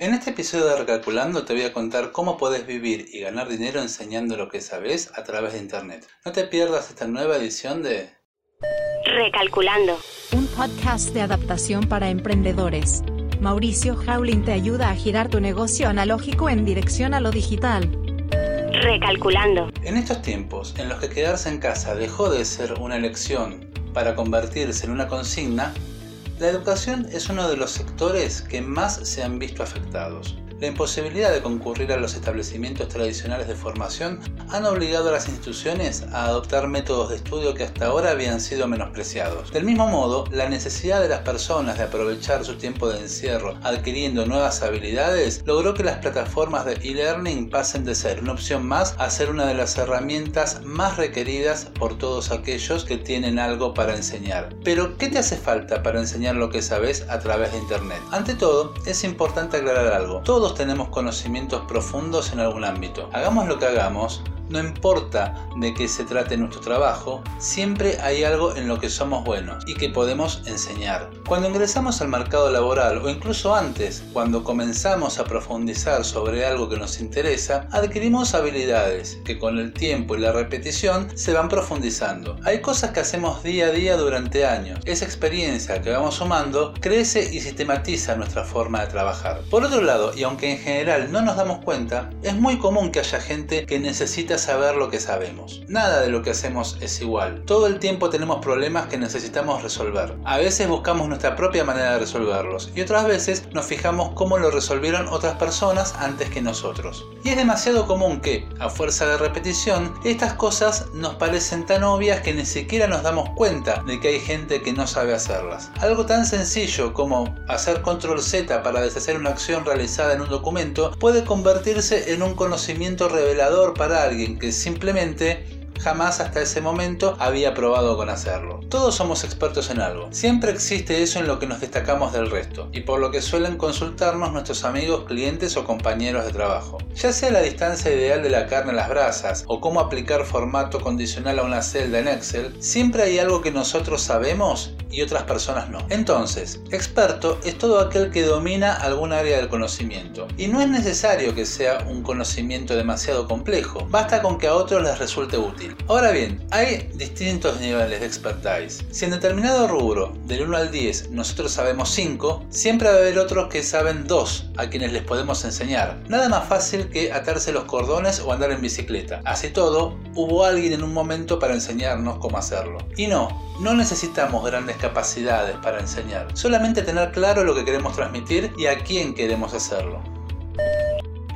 En este episodio de Recalculando te voy a contar cómo podés vivir y ganar dinero enseñando lo que sabes a través de Internet. No te pierdas esta nueva edición de Recalculando. Un podcast de adaptación para emprendedores. Mauricio Howling te ayuda a girar tu negocio analógico en dirección a lo digital. Recalculando. En estos tiempos en los que quedarse en casa dejó de ser una elección para convertirse en una consigna, la educación es uno de los sectores que más se han visto afectados. La imposibilidad de concurrir a los establecimientos tradicionales de formación han obligado a las instituciones a adoptar métodos de estudio que hasta ahora habían sido menospreciados. Del mismo modo, la necesidad de las personas de aprovechar su tiempo de encierro adquiriendo nuevas habilidades logró que las plataformas de e-learning pasen de ser una opción más a ser una de las herramientas más requeridas por todos aquellos que tienen algo para enseñar. Pero, ¿qué te hace falta para enseñar lo que sabes a través de Internet? Ante todo, es importante aclarar algo. Todos tenemos conocimientos profundos en algún ámbito. Hagamos lo que hagamos, no importa de qué se trate nuestro trabajo, siempre hay algo en lo que somos buenos y que podemos enseñar. Cuando ingresamos al mercado laboral o incluso antes, cuando comenzamos a profundizar sobre algo que nos interesa, adquirimos habilidades que con el tiempo y la repetición se van profundizando. Hay cosas que hacemos día a día durante años. Esa experiencia que vamos sumando crece y sistematiza nuestra forma de trabajar. Por otro lado, y aunque en general no nos damos cuenta, es muy común que haya gente que necesita saber lo que sabemos. Nada de lo que hacemos es igual. Todo el tiempo tenemos problemas que necesitamos resolver. A veces buscamos nuestra propia manera de resolverlos y otras veces nos fijamos cómo lo resolvieron otras personas antes que nosotros. Y es demasiado común que, a fuerza de repetición, estas cosas nos parecen tan obvias que ni siquiera nos damos cuenta de que hay gente que no sabe hacerlas. Algo tan sencillo como hacer control Z para deshacer una acción realizada en un documento puede convertirse en un conocimiento revelador para alguien que simplemente jamás hasta ese momento había probado con hacerlo. Todos somos expertos en algo. Siempre existe eso en lo que nos destacamos del resto y por lo que suelen consultarnos nuestros amigos, clientes o compañeros de trabajo. Ya sea la distancia ideal de la carne a las brasas o cómo aplicar formato condicional a una celda en Excel, siempre hay algo que nosotros sabemos y otras personas no. Entonces, experto es todo aquel que domina algún área del conocimiento. Y no es necesario que sea un conocimiento demasiado complejo, basta con que a otros les resulte útil. Ahora bien, hay distintos niveles de expertise. Si en determinado rubro, del 1 al 10, nosotros sabemos 5, siempre va a haber otros que saben 2 a quienes les podemos enseñar. Nada más fácil que atarse los cordones o andar en bicicleta. Así todo, hubo alguien en un momento para enseñarnos cómo hacerlo. Y no, no necesitamos grandes capacidades para enseñar, solamente tener claro lo que queremos transmitir y a quién queremos hacerlo.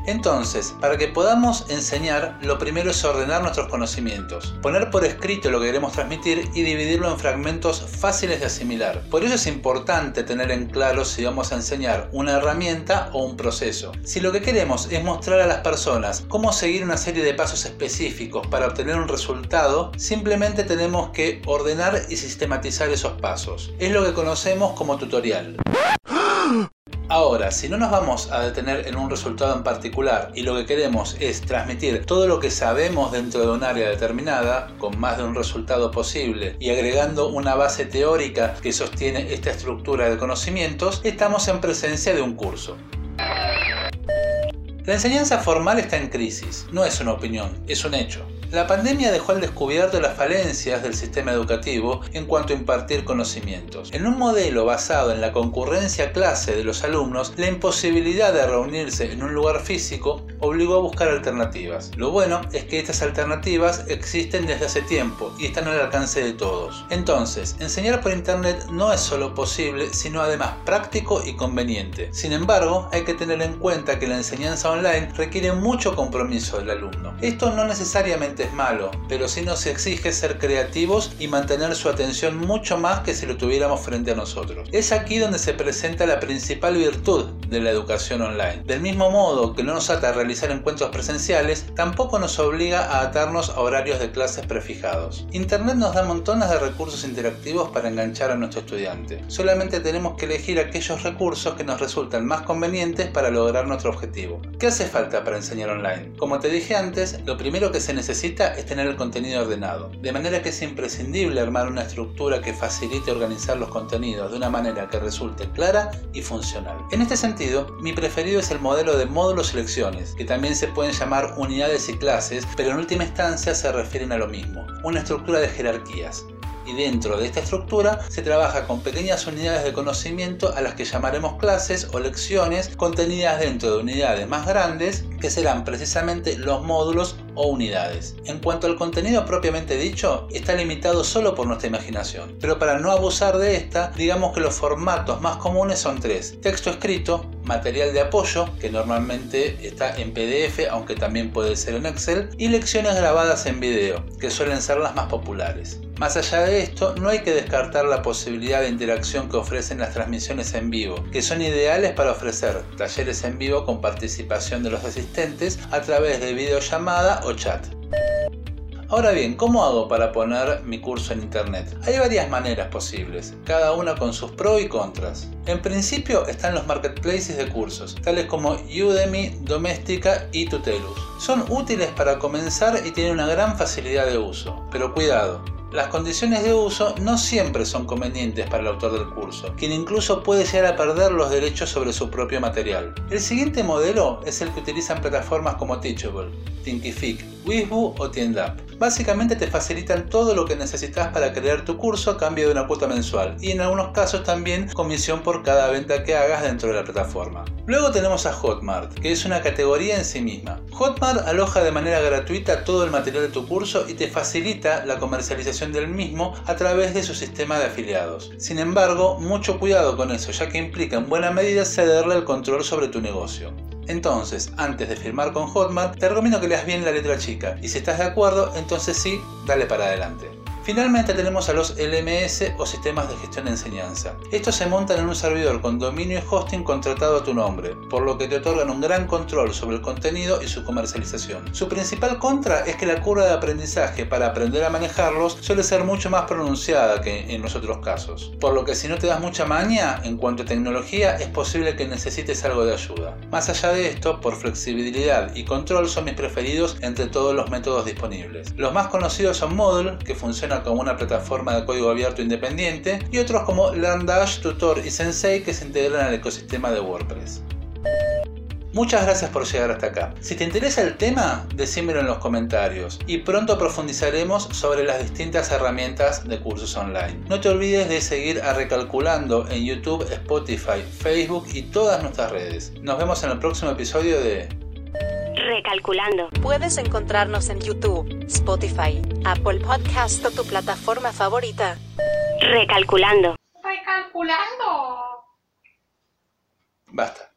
Entonces, para que podamos enseñar, lo primero es ordenar nuestros conocimientos, poner por escrito lo que queremos transmitir y dividirlo en fragmentos fáciles de asimilar. Por eso es importante tener en claro si vamos a enseñar una herramienta o un proceso. Si lo que queremos es mostrar a las personas cómo seguir una serie de pasos específicos para obtener un resultado, simplemente tenemos que ordenar y sistematizar esos pasos. Es lo que conocemos como tutorial. Ahora, si no nos vamos a detener en un resultado en particular y lo que queremos es transmitir todo lo que sabemos dentro de un área determinada, con más de un resultado posible y agregando una base teórica que sostiene esta estructura de conocimientos, estamos en presencia de un curso. La enseñanza formal está en crisis, no es una opinión, es un hecho. La pandemia dejó al descubierto las falencias del sistema educativo en cuanto a impartir conocimientos. En un modelo basado en la concurrencia clase de los alumnos, la imposibilidad de reunirse en un lugar físico obligó a buscar alternativas. Lo bueno es que estas alternativas existen desde hace tiempo y están al alcance de todos. Entonces, enseñar por internet no es solo posible, sino además práctico y conveniente. Sin embargo, hay que tener en cuenta que la enseñanza online requiere mucho compromiso del alumno. Esto no necesariamente es malo, pero sí nos exige ser creativos y mantener su atención mucho más que si lo tuviéramos frente a nosotros. Es aquí donde se presenta la principal virtud de la educación online. Del mismo modo que no nos ata a realizar encuentros presenciales, tampoco nos obliga a atarnos a horarios de clases prefijados. Internet nos da montones de recursos interactivos para enganchar a nuestro estudiante. Solamente tenemos que elegir aquellos recursos que nos resultan más convenientes para lograr nuestro objetivo. ¿Qué hace falta para enseñar online? Como te dije antes, lo primero que se necesita es tener el contenido ordenado, de manera que es imprescindible armar una estructura que facilite organizar los contenidos de una manera que resulte clara y funcional. En este sentido, mi preferido es el modelo de módulos y lecciones, que también se pueden llamar unidades y clases, pero en última instancia se refieren a lo mismo, una estructura de jerarquías y dentro de esta estructura se trabaja con pequeñas unidades de conocimiento a las que llamaremos clases o lecciones contenidas dentro de unidades más grandes que serán precisamente los módulos o unidades. En cuanto al contenido propiamente dicho, está limitado solo por nuestra imaginación, pero para no abusar de esta, digamos que los formatos más comunes son tres. Texto escrito, material de apoyo, que normalmente está en PDF, aunque también puede ser en Excel, y lecciones grabadas en video, que suelen ser las más populares. Más allá de esto, no hay que descartar la posibilidad de interacción que ofrecen las transmisiones en vivo, que son ideales para ofrecer talleres en vivo con participación de los asistentes a través de videollamada o chat. Ahora bien, ¿cómo hago para poner mi curso en internet? Hay varias maneras posibles, cada una con sus pros y contras. En principio están los marketplaces de cursos, tales como Udemy, Doméstica y Tutelus. Son útiles para comenzar y tienen una gran facilidad de uso, pero cuidado, las condiciones de uso no siempre son convenientes para el autor del curso, quien incluso puede llegar a perder los derechos sobre su propio material. El siguiente modelo es el que utilizan plataformas como Teachable, Thinkific, Wizbu o Tiendup. Básicamente te facilitan todo lo que necesitas para crear tu curso a cambio de una cuota mensual y en algunos casos también comisión por cada venta que hagas dentro de la plataforma. Luego tenemos a Hotmart, que es una categoría en sí misma. Hotmart aloja de manera gratuita todo el material de tu curso y te facilita la comercialización del mismo a través de su sistema de afiliados. Sin embargo, mucho cuidado con eso, ya que implica en buena medida cederle el control sobre tu negocio. Entonces, antes de firmar con Hotmart, te recomiendo que leas bien la letra chica y si estás de acuerdo, entonces sí, dale para adelante. Finalmente tenemos a los LMS o sistemas de gestión de enseñanza. Estos se montan en un servidor con dominio y hosting contratado a tu nombre, por lo que te otorgan un gran control sobre el contenido y su comercialización. Su principal contra es que la curva de aprendizaje para aprender a manejarlos suele ser mucho más pronunciada que en los otros casos. Por lo que si no te das mucha maña en cuanto a tecnología es posible que necesites algo de ayuda. Más allá de esto, por flexibilidad y control son mis preferidos entre todos los métodos disponibles. Los más conocidos son Moodle, que como una plataforma de código abierto independiente, y otros como LearnDash, Tutor y Sensei que se integran al ecosistema de WordPress. Muchas gracias por llegar hasta acá. Si te interesa el tema, decímelo en los comentarios y pronto profundizaremos sobre las distintas herramientas de cursos online. No te olvides de seguir a Recalculando en YouTube, Spotify, Facebook y todas nuestras redes. Nos vemos en el próximo episodio de Recalculando. Puedes encontrarnos en YouTube, Spotify, Apple Podcast o tu plataforma favorita. Recalculando. Recalculando. Basta.